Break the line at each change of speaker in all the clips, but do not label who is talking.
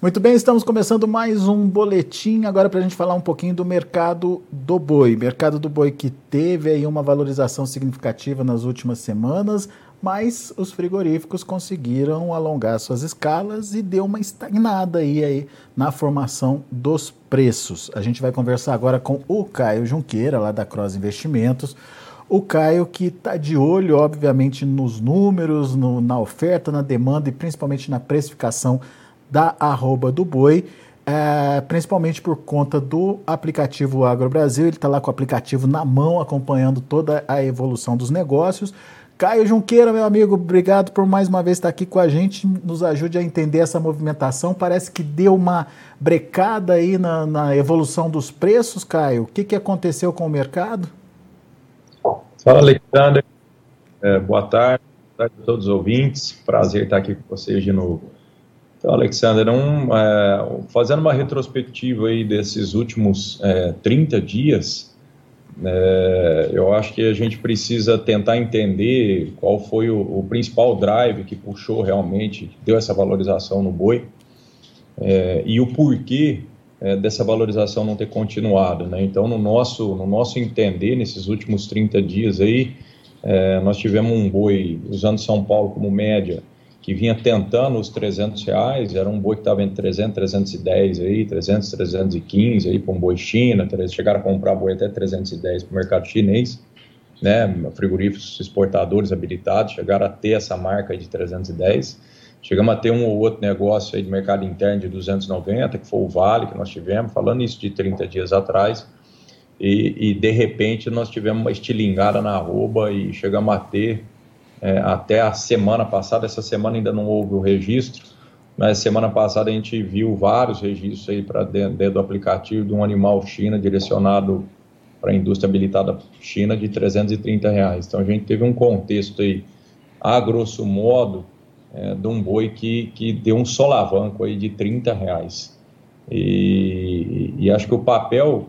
Muito bem, estamos começando mais um boletim agora para a gente falar um pouquinho do mercado do boi. Mercado do boi que teve aí uma valorização significativa nas últimas semanas, mas os frigoríficos conseguiram alongar suas escalas e deu uma estagnada aí, aí na formação dos preços. A gente vai conversar agora com o Caio Junqueira, lá da Cross Investimentos. O Caio que está de olho, obviamente, nos números, no, na oferta, na demanda e principalmente na precificação da arroba do boi, é, principalmente por conta do aplicativo Agro Brasil. Ele está lá com o aplicativo na mão, acompanhando toda a evolução dos negócios. Caio Junqueira, meu amigo, obrigado por mais uma vez estar aqui com a gente. Nos ajude a entender essa movimentação. Parece que deu uma brecada aí na, na evolução dos preços, Caio. O que, que aconteceu com o mercado?
Fala, Alexandre. É, boa tarde. Boa tarde a todos os ouvintes. Prazer estar aqui com vocês de novo. Então, Alexander, um, é, fazendo uma retrospectiva aí desses últimos é, 30 dias, é, eu acho que a gente precisa tentar entender qual foi o, o principal drive que puxou realmente, deu essa valorização no boi, é, e o porquê é, dessa valorização não ter continuado. Né? Então, no nosso, no nosso entender, nesses últimos 30 dias aí, é, nós tivemos um boi, usando São Paulo como média, que vinha tentando os 300 reais, era um boi que estava entre 300 310 aí, 300, 315 aí para um boi China, chegaram a comprar boi até 310 para o mercado chinês, né, frigoríficos exportadores habilitados chegaram a ter essa marca de 310, chegamos a ter um ou outro negócio aí de mercado interno de 290, que foi o Vale que nós tivemos, falando isso de 30 dias atrás, e, e de repente nós tivemos uma estilingada na arroba e chegamos a ter é, até a semana passada. Essa semana ainda não houve o registro, mas semana passada a gente viu vários registros aí para dentro, dentro, do aplicativo de um animal China direcionado para a indústria habilitada China de 330 reais. Então a gente teve um contexto aí, a grosso modo, é, de um boi que, que deu um solavanco aí de 30 reais. E, e acho que o papel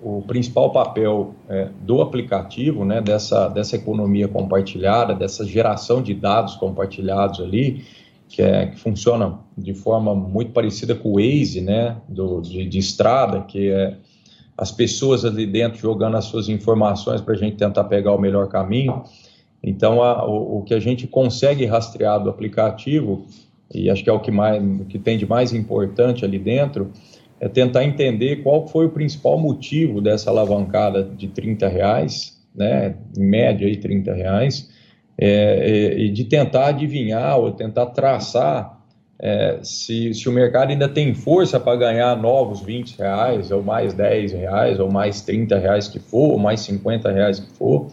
o principal papel é, do aplicativo, né, dessa, dessa economia compartilhada, dessa geração de dados compartilhados ali, que, é, que funciona de forma muito parecida com o Waze, né, do, de, de estrada, que é as pessoas ali dentro jogando as suas informações para a gente tentar pegar o melhor caminho. Então, a, o, o, que a gente consegue rastrear do aplicativo, e acho que é o que, mais, o que tem de mais importante ali dentro, é tentar entender qual foi o principal motivo dessa alavancada de 30 reais, né, em média aí 30 reais, é, é, e de tentar adivinhar ou tentar traçar é, se, se o mercado ainda tem força para ganhar novos 20 reais, ou mais 10 reais, ou mais 30 reais que for, ou mais 50 reais que for,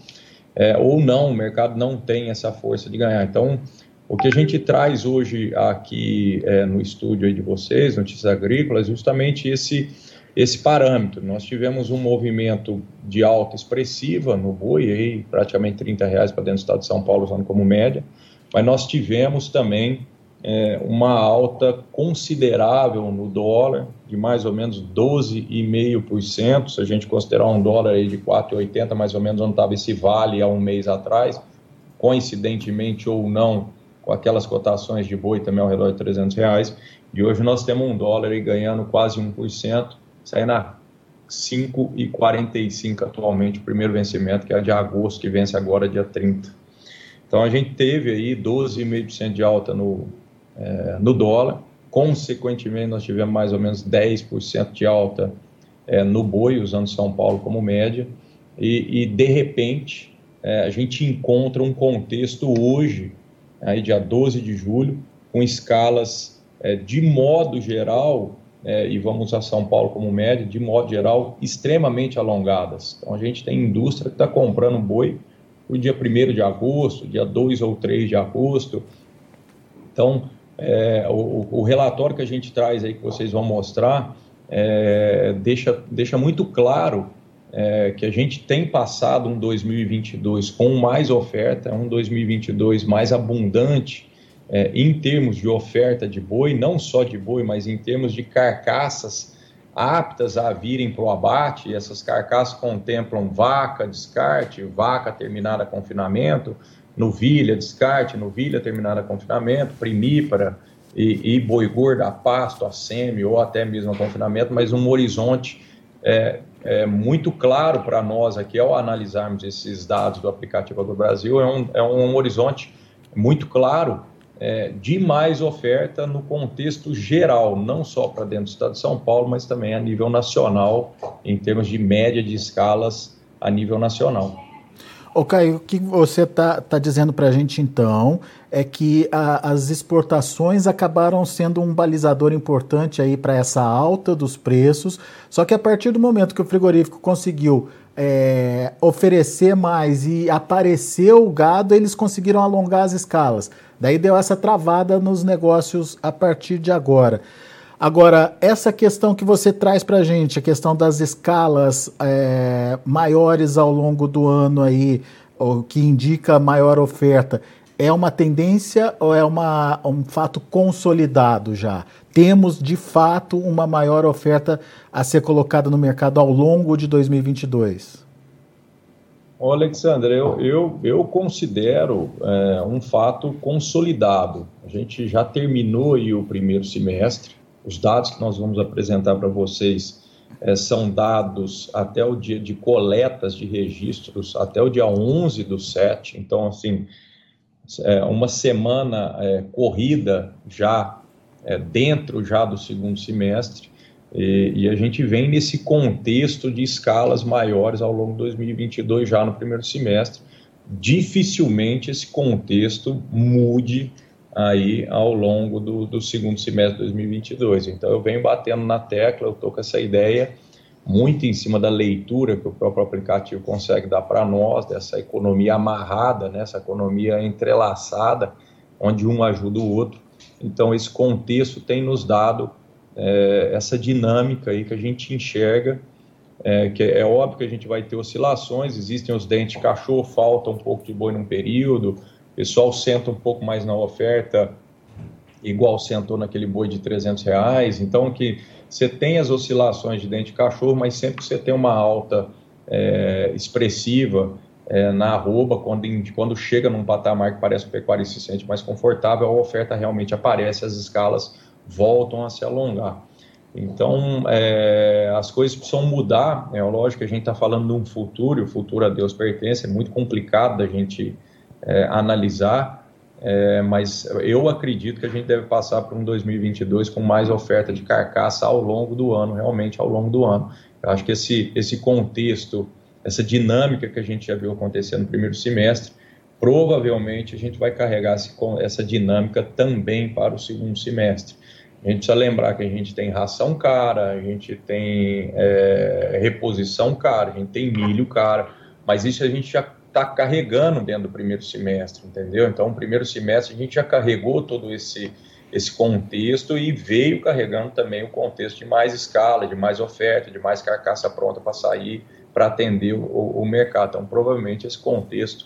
é, ou não, o mercado não tem essa força de ganhar. Então, o que a gente traz hoje aqui é, no estúdio de vocês, Notícias Agrícolas, justamente esse, esse parâmetro. Nós tivemos um movimento de alta expressiva no boi, aí, praticamente 30 reais para dentro do estado de São Paulo, usando como média, mas nós tivemos também é, uma alta considerável no dólar, de mais ou menos 12,5%, se a gente considerar um dólar aí de 4,80, mais ou menos onde estava esse vale há um mês atrás, coincidentemente ou não, com aquelas cotações de boi também ao redor de 300 reais. E hoje nós temos um dólar aí ganhando quase 1%, saindo a 5,45 atualmente, o primeiro vencimento, que é de agosto, que vence agora dia 30. Então a gente teve aí 12,5% de alta no, é, no dólar, consequentemente nós tivemos mais ou menos 10% de alta é, no boi, usando São Paulo como média, e, e de repente é, a gente encontra um contexto hoje aí dia 12 de julho, com escalas é, de modo geral, é, e vamos usar São Paulo como média, de modo geral, extremamente alongadas. Então a gente tem indústria que está comprando boi o dia 1 de agosto, dia 2 ou 3 de agosto. Então, é, o, o, relatório que a gente traz aí, que vocês vão mostrar, é, deixa, deixa muito claro é, que a gente tem passado um 2022 com mais oferta, um 2022 mais abundante é, em termos de oferta de boi, não só de boi, mas em termos de carcaças aptas a virem para o abate. Essas carcaças contemplam vaca, descarte, vaca terminada confinamento, novilha, descarte, novilha terminada confinamento, primípara, e, e boi gordo a pasto, a semi ou até mesmo a confinamento, mas um horizonte é, é muito claro para nós aqui ao analisarmos esses dados do aplicativo do Brasil, é um, é um horizonte muito claro é, de mais oferta no contexto geral, não só para dentro do estado de São Paulo, mas também a nível nacional, em termos de média de escalas a nível nacional.
Ô Caio, o que você está tá dizendo para a gente então é que a, as exportações acabaram sendo um balizador importante aí para essa alta dos preços, só que a partir do momento que o frigorífico conseguiu é, oferecer mais e apareceu o gado, eles conseguiram alongar as escalas. Daí deu essa travada nos negócios a partir de agora. Agora, essa questão que você traz para a gente, a questão das escalas é, maiores ao longo do ano aí, o que indica maior oferta, é uma tendência ou é uma, um fato consolidado já? Temos, de fato, uma maior oferta a ser colocada no mercado ao longo de 2022?
Ô, Alexandre, eu, eu, eu considero é, um fato consolidado. A gente já terminou o primeiro semestre, os dados que nós vamos apresentar para vocês é, são dados até o dia de coletas de registros, até o dia 11 do 7. Então, assim, é uma semana é, corrida já é, dentro já do segundo semestre. E, e, a gente vem nesse contexto de escalas maiores ao longo de 2022, já no primeiro semestre. Dificilmente esse contexto mude aí ao longo do, do segundo semestre de 2022. Então eu venho batendo na tecla, eu estou com essa ideia muito em cima da leitura que o próprio aplicativo consegue dar para nós, dessa economia amarrada, né, essa economia entrelaçada, onde um ajuda o outro. Então esse contexto tem nos dado é, essa dinâmica aí que a gente enxerga, é, que é óbvio que a gente vai ter oscilações, existem os dentes de cachorro, falta um pouco de boi num período, o pessoal senta um pouco mais na oferta, igual sentou naquele boi de 300 reais. Então, que você tem as oscilações de dente de cachorro, mas sempre que você tem uma alta é, expressiva é, na arroba, quando, quando chega num patamar que parece que o pecuário se sente mais confortável, a oferta realmente aparece, as escalas voltam a se alongar. Então, é, as coisas precisam mudar. É lógico que a gente está falando de um futuro, e o futuro a Deus pertence, é muito complicado da gente é, analisar, é, mas eu acredito que a gente deve passar por um 2022 com mais oferta de carcaça ao longo do ano, realmente ao longo do ano. Eu acho que esse, esse contexto, essa dinâmica que a gente já viu acontecer no primeiro semestre, provavelmente a gente vai carregar essa dinâmica também para o segundo semestre. A gente precisa lembrar que a gente tem ração cara, a gente tem é, reposição cara, a gente tem milho cara, mas isso a gente já está carregando dentro do primeiro semestre, entendeu? Então, o primeiro semestre a gente já carregou todo esse, esse contexto e veio carregando também o contexto de mais escala, de mais oferta, de mais carcaça pronta para sair, para atender o, o, mercado. Então, provavelmente esse contexto,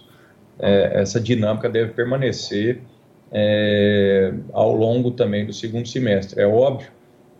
é, essa dinâmica deve permanecer é, ao longo também do segundo semestre. É óbvio,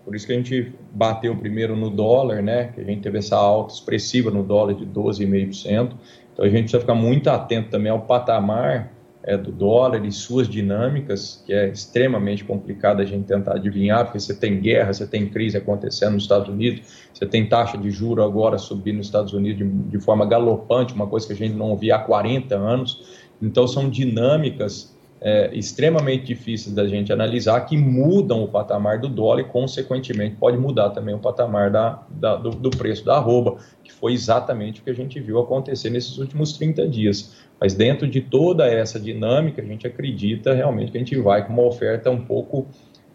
por isso que a gente bateu primeiro no dólar, né? Que a gente teve essa alta expressiva no dólar de 12,5%. Então a gente precisa ficar muito atento também ao patamar é, do dólar e suas dinâmicas, que é extremamente complicado a gente tentar adivinhar, porque você tem guerra, você tem crise acontecendo nos Estados Unidos, você tem taxa de juro agora subindo nos Estados Unidos de, de forma galopante, uma coisa que a gente não via há 40 anos. Então são dinâmicas é, extremamente difíceis da gente analisar que mudam o patamar do dólar e, consequentemente, pode mudar também o patamar da, da do, do, preço da arroba, que foi exatamente o que a gente viu acontecer nesses últimos 30 dias. Mas dentro de toda essa dinâmica, a gente acredita realmente que a gente vai com uma oferta um pouco,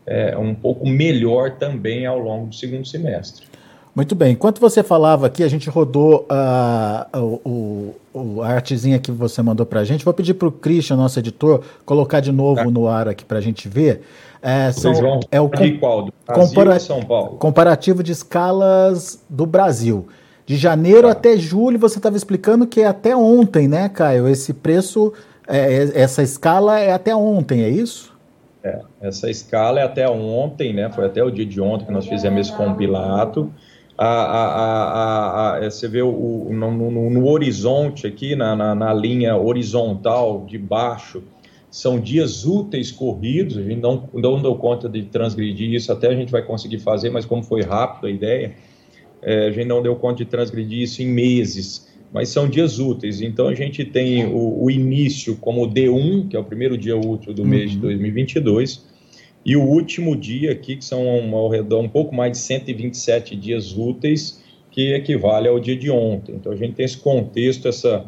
é, um pouco melhor também ao longo do segundo semestre.
Muito bem. Enquanto você falava aqui, a gente rodou uh, o, o, a artezinha que você mandou para a gente. Vou pedir para o Christian, nosso editor, colocar de novo tá. no ar aqui para a gente ver.
É, são, vão é o com, qual? Do
compara São Paulo? Comparativo de escalas do Brasil. De janeiro tá. até julho, você estava explicando que é até ontem, né, Caio? Esse preço, é, essa escala é até ontem, é isso?
É, essa escala é até ontem, né? Foi até o dia de ontem que nós fizemos esse compilado a, a, a, você vê o, o no, no, no, horizonte aqui, na, na, na, linha horizontal de baixo, são dias úteis corridos, a gente não, não deu conta de transgredir isso, até a gente vai conseguir fazer, mas como foi rápido a ideia, é, a gente não deu conta de transgredir isso em meses, mas são dias úteis. Então a gente tem o, o início como D1, que é o primeiro dia útil do uhum. mês de 2022, e o último dia aqui, que são ao redor um pouco mais de 127 dias úteis, que equivale ao dia de ontem. Então a gente tem esse contexto, essa,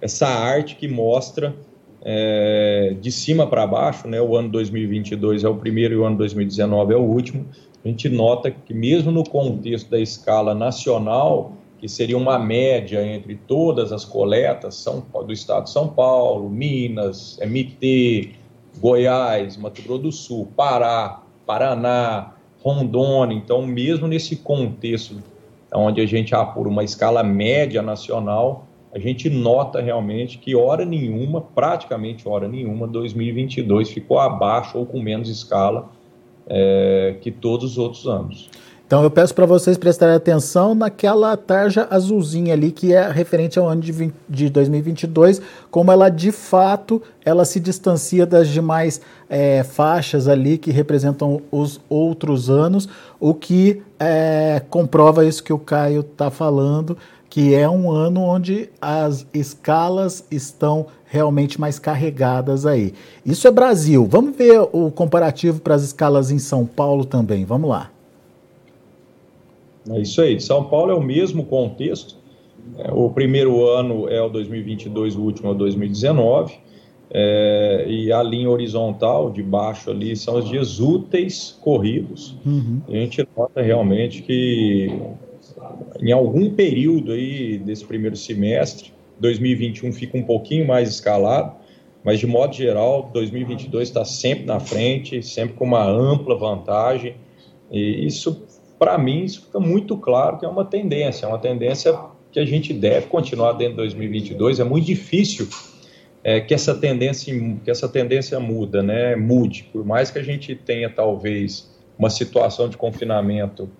essa arte que mostra é, de cima para baixo, né, o ano 2022 é o primeiro e o ano 2019 é o último, a gente nota que mesmo no contexto da escala nacional, que seria uma média entre todas as coletas São, do estado de São Paulo, Minas, MT, Goiás, Mato Grosso do Sul, Pará, Paraná, Rondônia, então mesmo nesse contexto onde a gente apura uma escala média nacional, a gente nota realmente que hora nenhuma, praticamente hora nenhuma, 2022 ficou abaixo ou com menos escala é, que todos os outros anos.
Então eu peço para vocês prestarem atenção naquela tarja azulzinha ali que é referente ao ano de, 20, de 2022, como ela de fato ela se distancia das demais é, faixas ali que representam os outros anos, o que é, comprova isso que o Caio está falando que é um ano onde as escalas estão realmente mais carregadas aí. Isso é Brasil. Vamos ver o comparativo para as escalas em São Paulo também. Vamos lá.
É isso aí. São Paulo é o mesmo contexto. É, o primeiro ano é o 2022, o último é o 2019. É, e a linha horizontal de baixo ali são os dias úteis corridos. Uhum. A gente nota realmente que em algum período aí desse primeiro semestre, 2021 fica um pouquinho mais escalado, mas de modo geral, 2022 está sempre na frente, sempre com uma ampla vantagem. E isso, para mim, isso fica muito claro que é uma tendência, é uma tendência que a gente deve continuar dentro de 2022. É muito difícil é, que essa tendência que essa tendência muda, né? Mude, por mais que a gente tenha talvez uma situação de confinamento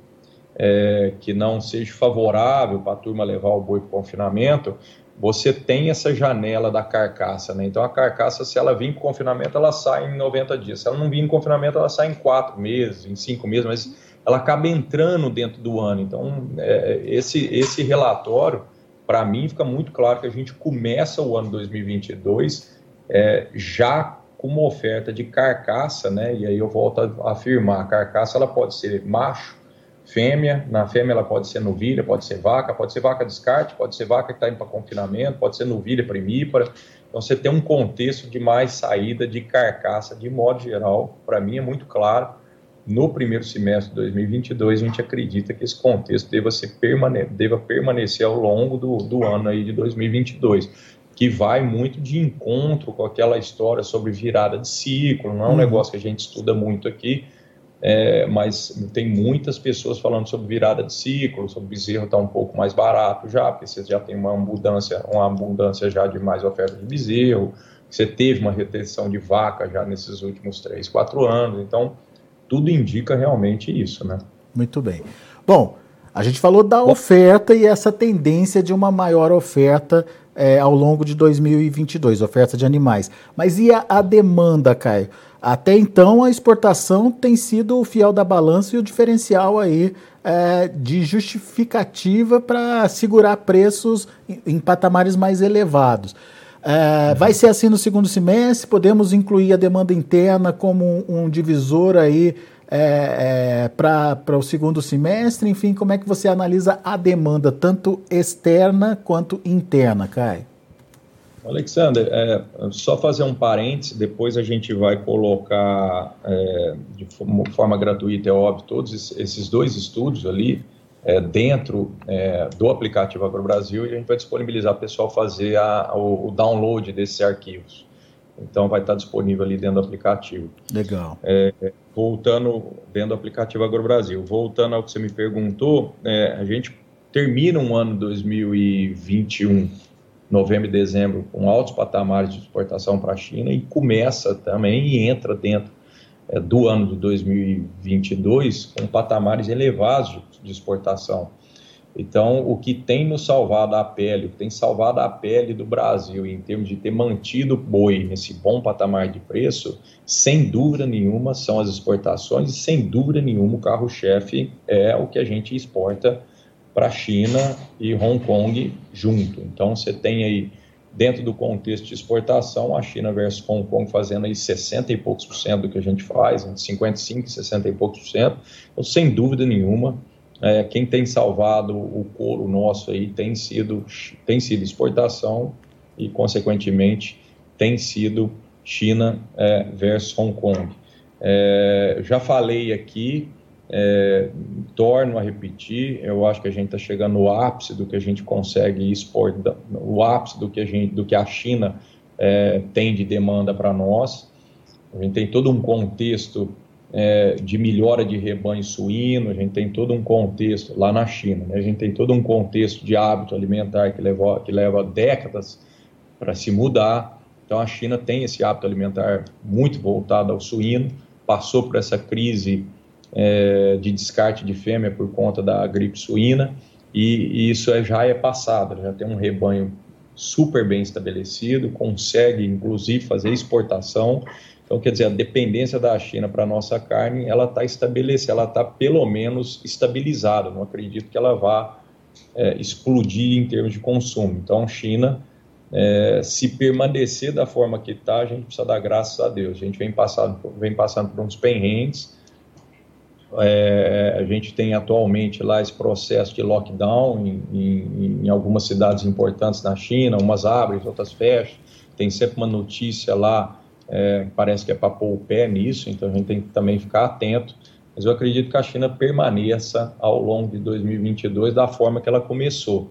é, que não seja favorável para a turma levar o boi para o confinamento, você tem essa janela da carcaça, né? Então a carcaça, se ela vir com confinamento, ela sai em 90 dias. Se ela não vir em confinamento, ela sai em 4 meses, em 5 meses, mas ela acaba entrando dentro do ano. Então, é, esse, esse relatório, para mim, fica muito claro que a gente começa o ano 2022 é, já com uma oferta de carcaça, né? E aí eu volto a afirmar, a carcaça ela pode ser macho, fêmea. Na fêmea ela pode ser novilha, pode ser vaca, pode ser vaca descarte, pode ser vaca que está indo para confinamento, pode ser novilha primípara. Então você tem um contexto de mais saída de carcaça de modo geral. Para mim é muito claro. No primeiro semestre de 2022 a gente acredita que esse contexto deva, ser permane deva permanecer ao longo do, do ano aí de 2022 que vai muito de encontro com aquela história sobre virada de ciclo, não é um uhum. negócio que a gente estuda muito aqui, é, mas tem muitas pessoas falando sobre virada de ciclo, sobre bezerro estar tá um pouco mais barato já, porque você já tem uma abundância, uma abundância já de mais oferta de bezerro, você teve uma retenção de vaca já nesses últimos três, quatro anos, então tudo indica realmente isso, né?
Muito bem. Bom, a gente falou da oferta e essa tendência de uma maior oferta é, ao longo de 2022, oferta de animais. Mas e a, a demanda, Caio? Até então, a exportação tem sido o fiel da balança e o diferencial aí é, de justificativa para segurar preços em, em, patamares mais elevados. É, vai ser assim no segundo semestre? Podemos incluir a demanda interna como um, divisor aí é, é, para o segundo semestre? Enfim, como é que você analisa a demanda, tanto externa quanto interna, Caio?
Alexander, é, só fazer um parênteses, depois a gente vai colocar é, de forma gratuita, é óbvio, todos esses dois estudos ali é, dentro é, do aplicativo AgroBrasil e a gente vai disponibilizar para o pessoal fazer a, o, o, download desses arquivos. Então vai estar disponível ali dentro do aplicativo.
Legal.
É, voltando dentro do aplicativo AgroBrasil, voltando ao que você me perguntou, é, a gente termina um ano 2021 novembro e dezembro com altos patamares de exportação para a China e começa também e entra dentro é, do ano de 2022 com patamares elevados de, de exportação. Então, o que tem nos salvado a pele, o que tem salvado a pele do Brasil em termos de ter mantido o boi nesse bom patamar de preço, sem dúvida nenhuma, são as exportações e, sem dúvida nenhuma, o carro-chefe é o que a gente exporta para a China e Hong Kong junto. Então, você tem aí, dentro do contexto de exportação, a China versus Hong Kong fazendo aí 60 e poucos por cento do que a gente faz, entre 55 e 60 e poucos por cento. Então, sem dúvida nenhuma, é, quem tem salvado o couro nosso aí tem sido, tem sido exportação e, consequentemente, tem sido China é, versus Hong Kong. É, já falei aqui, é, torno a repetir, eu acho que a gente está chegando no ápice do que a gente consegue exportar, o ápice do que a, gente, do que a China é, tem de demanda para nós. A gente tem todo um contexto é, de melhora de rebanho suíno, a gente tem todo um contexto lá na China, né? a gente tem todo um contexto de hábito alimentar que leva, que leva décadas para se mudar. Então a China tem esse hábito alimentar muito voltado ao suíno, passou por essa crise é, de descarte de fêmea por conta da gripe suína e, e isso é, já é passado, já tem um rebanho super bem estabelecido, consegue inclusive fazer exportação então, quer dizer, a dependência da China para a nossa carne, ela está estabelecida, ela está pelo menos estabilizada. Não acredito que ela vá é, explodir em termos de consumo. Então, China, é, se permanecer da forma que está, a gente precisa dar graças a Deus. A gente vem passando, vem passando por uns perrengues. É, a gente tem atualmente lá esse processo de lockdown em, em, em algumas cidades importantes na China, umas abrem, outras fecham. Tem sempre uma notícia lá é, parece que é para pôr o pé nisso, então a gente tem que também ficar atento. Mas eu acredito que a China permaneça ao longo de 2022 da forma que ela começou.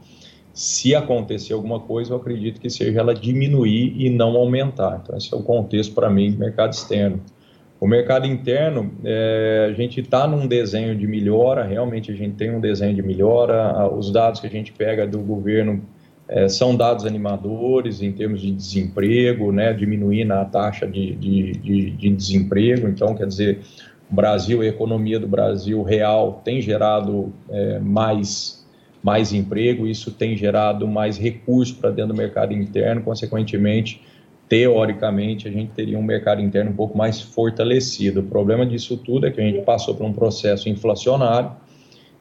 Se acontecer alguma coisa, eu acredito que seja ela diminuir e não aumentar. Então, esse é o contexto para mim do mercado externo. O mercado interno, é, a gente está num desenho de melhora, realmente a gente tem um desenho de melhora. Os dados que a gente pega do governo é, são dados animadores em termos de desemprego, né, diminuindo a taxa de, de, de, de desemprego. Então, quer dizer, o Brasil, a economia do Brasil real tem gerado é, mais, mais emprego, isso tem gerado mais recursos para dentro do mercado interno, consequentemente, teoricamente, a gente teria um mercado interno um pouco mais fortalecido. O problema disso tudo é que a gente passou por um processo inflacionário,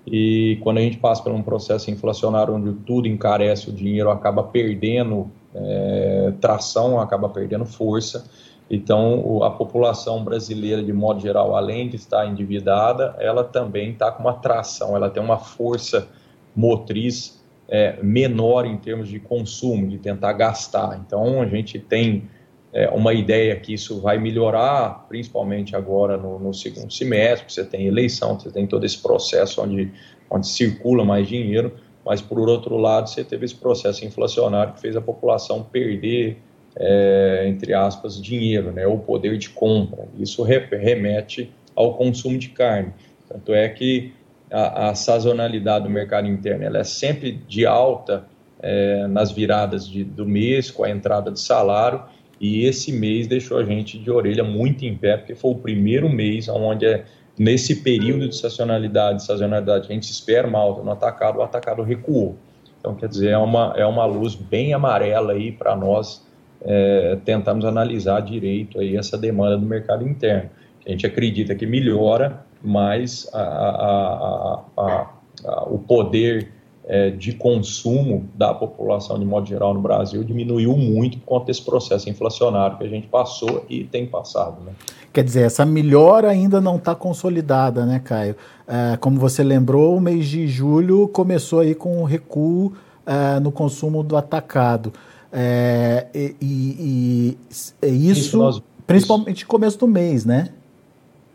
e quando a gente passa por um processo inflacionário onde tudo encarece, o dinheiro acaba perdendo é, tração, acaba perdendo força. Então, a população brasileira, de modo geral, além de estar endividada, ela também está com uma tração, ela tem uma força motriz é, menor em termos de consumo, de tentar gastar. Então, a gente tem é, uma ideia que isso vai melhorar, principalmente agora no, no segundo semestre, você tem eleição, você tem todo esse processo onde, onde circula mais dinheiro, mas por outro lado você teve esse processo inflacionário que fez a população perder, é, entre aspas, dinheiro, né, o poder de compra. Isso remete ao consumo de carne. Tanto é que a, a sazonalidade do mercado interno é sempre de alta é, nas viradas de, do mês, com a entrada de salário, e esse mês deixou a gente de orelha muito em pé, porque foi o primeiro mês onde, é, nesse período de sazonalidade, sazonalidade, a gente espera uma alta no atacado, o atacado recuou. Então, quer dizer, é uma, é uma luz bem amarela aí para nós é, tentarmos analisar direito aí essa demanda do mercado interno. A gente acredita que melhora, mas a, a, a, o poder é, de consumo da população de modo geral no Brasil diminuiu muito por conta desse processo inflacionário que a gente passou e tem passado. Né?
Quer dizer, essa melhora ainda não está consolidada, né, Caio? É, como você lembrou, o mês de julho começou aí com um recuo é, no consumo do atacado. É, e, e, e, isso, isso nós, principalmente no começo do mês, né?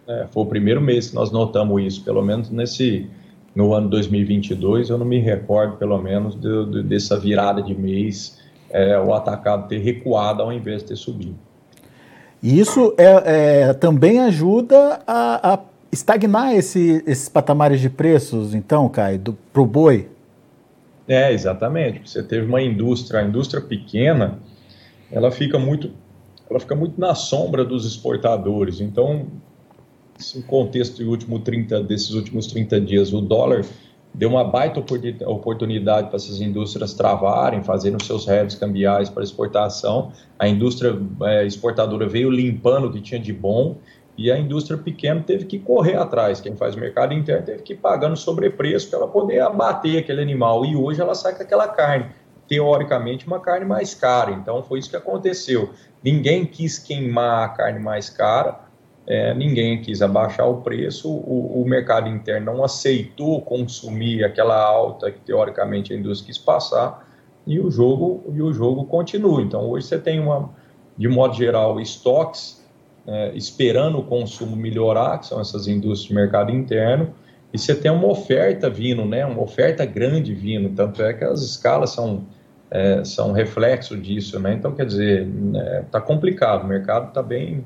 É, foi o primeiro mês que nós notamos isso, pelo menos nesse no ano 2022, eu não me recordo, pelo menos, de, de, dessa virada de mês, é, o atacado ter recuado ao invés de ter subido.
Isso é, é também ajuda a, a estagnar esse, esses patamares de preços, então, Caio, para o boi?
É, exatamente. Você teve uma indústria, a indústria pequena, ela fica muito, ela fica muito na sombra dos exportadores. Então, no contexto de último 30, desses últimos 30 dias, o dólar deu uma baita oportunidade para essas indústrias travarem, fazerem seus hedges cambiais para exportação. A indústria é, exportadora veio limpando o que tinha de bom e a indústria pequena teve que correr atrás. Quem faz mercado interno teve que ir pagando sobrepreço para ela poder abater aquele animal. E hoje ela sai com aquela carne, teoricamente, uma carne mais cara. Então foi isso que aconteceu. Ninguém quis queimar a carne mais cara é, ninguém quis abaixar o preço, o, o, mercado interno não aceitou consumir aquela alta que teoricamente a indústria quis passar. E o jogo e o jogo continua. Então hoje você tem uma, de modo geral, estoques é, esperando o consumo melhorar, que são essas indústrias de mercado interno, e você tem uma oferta vindo, né, uma oferta grande vindo, tanto é que as escalas são é, são reflexo disso, né? Então quer dizer, está é, complicado, o mercado está bem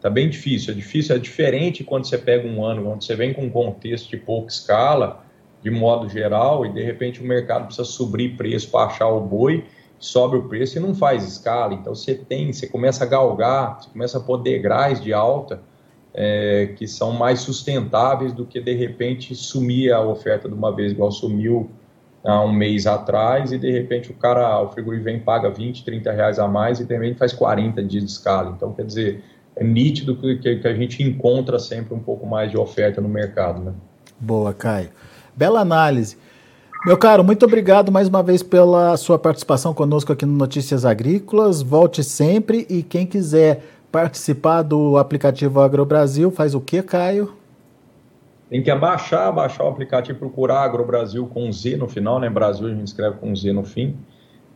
Tá bem difícil. É difícil, é diferente quando você pega um ano, quando você vem com um contexto de pouca escala, de modo geral, e de repente o mercado precisa subir preço para achar o boi, sobe o preço e não faz escala. Então você tem, você começa a galgar, você começa a pôr degraus de alta é, que são mais sustentáveis do que de repente sumir a oferta de uma vez, igual sumiu há um mês atrás, e de repente o cara, o frigorífico vem paga 20, 30 reais a mais e de repente faz 40 dias de escala. Então, quer dizer, é nítido que, que, a gente encontra sempre um pouco mais de oferta no mercado. Né?
Boa, Caio. Bela análise. Meu caro, muito obrigado mais uma vez pela sua participação conosco aqui no Notícias Agrícolas. Volte sempre e quem quiser participar do aplicativo AgroBrasil, faz o que, Caio?
Tem que abaixar, baixar o aplicativo, procurar AgroBrasil com Z no final, né? Brasil a gente escreve com Z no fim.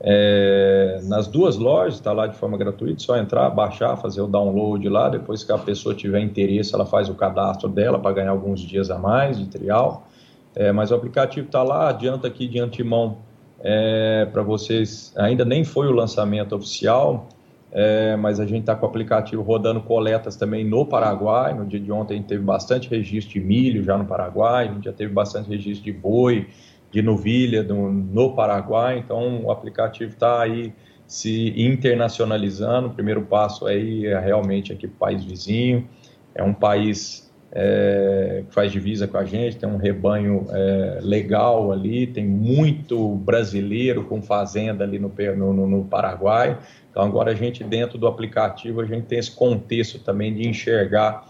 É, nas duas lojas, está lá de forma gratuita, só entrar, baixar, fazer o download lá. Depois que a pessoa tiver interesse, ela faz o cadastro dela para ganhar alguns dias a mais de trial. É, mas o aplicativo está lá, adianta aqui de antemão é, para vocês. Ainda nem foi o lançamento oficial, é, mas a gente está com o aplicativo rodando coletas também no Paraguai. No dia de ontem a gente teve bastante registro de milho já no Paraguai, a gente já teve bastante registro de boi de novilha do, no Paraguai, então o aplicativo está aí se internacionalizando. O primeiro passo aí é realmente aqui para o país vizinho, é um país é, que faz divisa com a gente, tem um rebanho é, legal ali, tem muito brasileiro com fazenda ali no, no, no, Paraguai. Então agora a gente dentro do aplicativo a gente tem esse contexto também de enxergar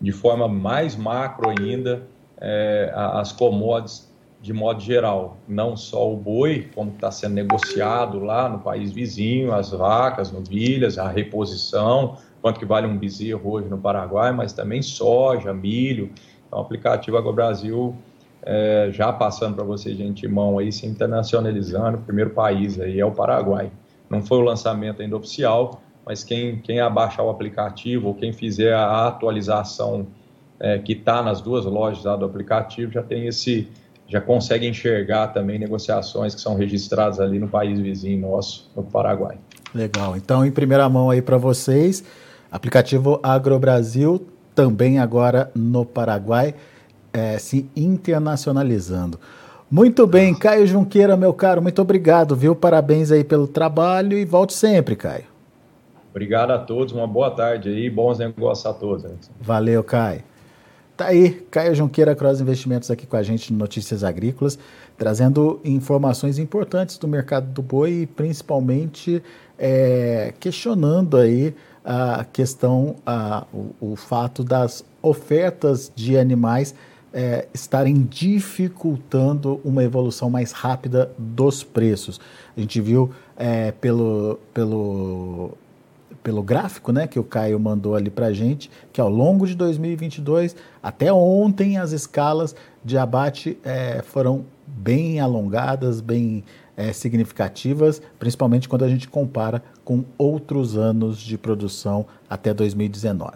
de forma mais macro ainda é, as commodities de modo geral, não só o boi, como está sendo negociado lá no país vizinho, as vacas, novilhas, a reposição, quanto que vale um bezerro hoje no Paraguai, mas também soja, milho. Então, o aplicativo AgroBrasil, é, já passando para vocês de antemão aí, se internacionalizando, o primeiro país aí é o Paraguai. Não foi o lançamento ainda oficial, mas quem, quem abaixar o aplicativo ou quem fizer a atualização é, que está nas duas lojas lá do aplicativo já tem esse já consegue enxergar também negociações que são registradas ali no país vizinho nosso, no Paraguai.
Legal. Então, em primeira mão aí para vocês, aplicativo AgroBrasil, também agora no Paraguai, é, se internacionalizando. Muito bem, Caio Junqueira, meu caro, muito obrigado, viu? Parabéns aí pelo trabalho e volte sempre, Caio.
Obrigado a todos, uma boa tarde aí, bons negócios a todos.
Valeu, Caio. Tá aí, Caio Junqueira Cross Investimentos aqui com a gente no Notícias Agrícolas, trazendo informações importantes do mercado do boi e principalmente é, questionando aí a questão, a, o, o, fato das ofertas de animais é, estarem dificultando uma evolução mais rápida dos preços. A gente viu é, pelo, pelo pelo gráfico né, que o Caio mandou ali para a gente, que ao longo de 2022, até ontem, as escalas de abate é, foram bem alongadas, bem é, significativas, principalmente quando a gente compara com outros anos de produção até 2019.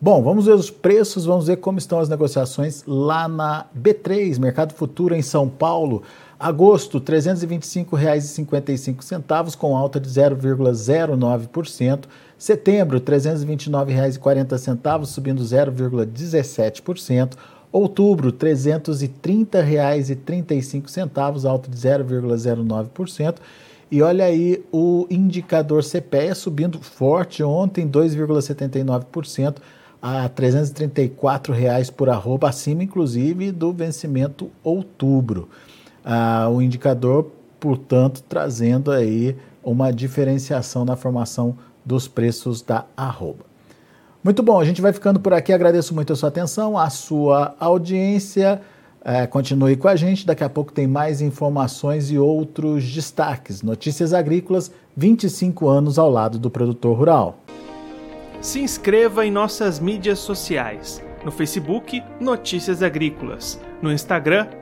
Bom, vamos ver os preços, vamos ver como estão as negociações lá na B3, Mercado Futuro em São Paulo. Agosto, R$ 325,55, com alta de 0,09%. Setembro, R$ 329,40, subindo 0,17%. Outubro, R$ 330,35, alta de 0,09%. E olha aí o indicador CPEA subindo forte ontem, 2,79%, a 334 reais por arroba, acima inclusive do vencimento outubro. Ah, o indicador, portanto, trazendo aí uma diferenciação na formação dos preços da arroba. Muito bom, a gente vai ficando por aqui. Agradeço muito a sua atenção, a sua audiência. É, continue com a gente, daqui a pouco tem mais informações e outros destaques. Notícias Agrícolas, 25 anos ao lado do produtor rural.
Se inscreva em nossas mídias sociais. No Facebook, Notícias Agrícolas. No Instagram,